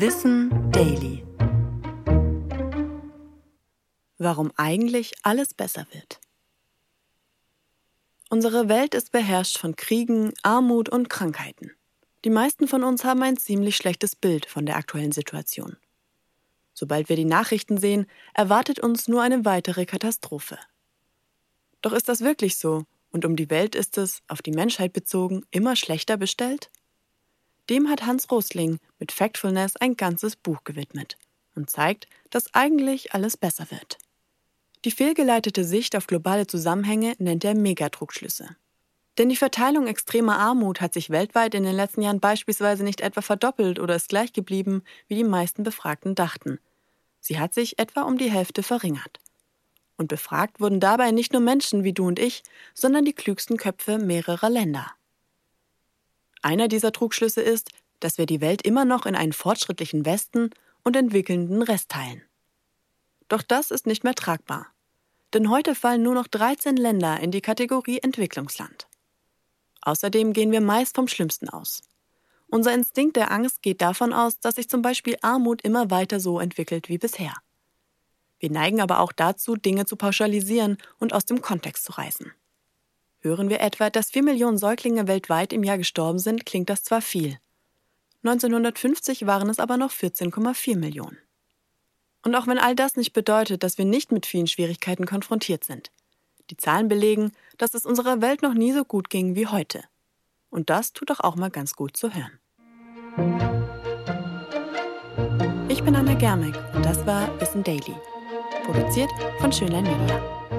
Wissen Daily. Warum eigentlich alles besser wird. Unsere Welt ist beherrscht von Kriegen, Armut und Krankheiten. Die meisten von uns haben ein ziemlich schlechtes Bild von der aktuellen Situation. Sobald wir die Nachrichten sehen, erwartet uns nur eine weitere Katastrophe. Doch ist das wirklich so? Und um die Welt ist es, auf die Menschheit bezogen, immer schlechter bestellt? Dem hat Hans Rosling mit Factfulness ein ganzes Buch gewidmet und zeigt, dass eigentlich alles besser wird. Die fehlgeleitete Sicht auf globale Zusammenhänge nennt er Megatrugschlüsse. Denn die Verteilung extremer Armut hat sich weltweit in den letzten Jahren beispielsweise nicht etwa verdoppelt oder ist gleich geblieben, wie die meisten Befragten dachten. Sie hat sich etwa um die Hälfte verringert. Und befragt wurden dabei nicht nur Menschen wie du und ich, sondern die klügsten Köpfe mehrerer Länder. Einer dieser Trugschlüsse ist, dass wir die Welt immer noch in einen fortschrittlichen Westen und entwickelnden Rest teilen. Doch das ist nicht mehr tragbar. Denn heute fallen nur noch 13 Länder in die Kategorie Entwicklungsland. Außerdem gehen wir meist vom Schlimmsten aus. Unser Instinkt der Angst geht davon aus, dass sich zum Beispiel Armut immer weiter so entwickelt wie bisher. Wir neigen aber auch dazu, Dinge zu pauschalisieren und aus dem Kontext zu reißen. Hören wir etwa, dass 4 Millionen Säuglinge weltweit im Jahr gestorben sind, klingt das zwar viel. 1950 waren es aber noch 14,4 Millionen. Und auch wenn all das nicht bedeutet, dass wir nicht mit vielen Schwierigkeiten konfrontiert sind. Die Zahlen belegen, dass es unserer Welt noch nie so gut ging wie heute. Und das tut doch auch mal ganz gut zu hören. Ich bin Anna Germeck und das war Wissen Daily. Produziert von Schönlein Media.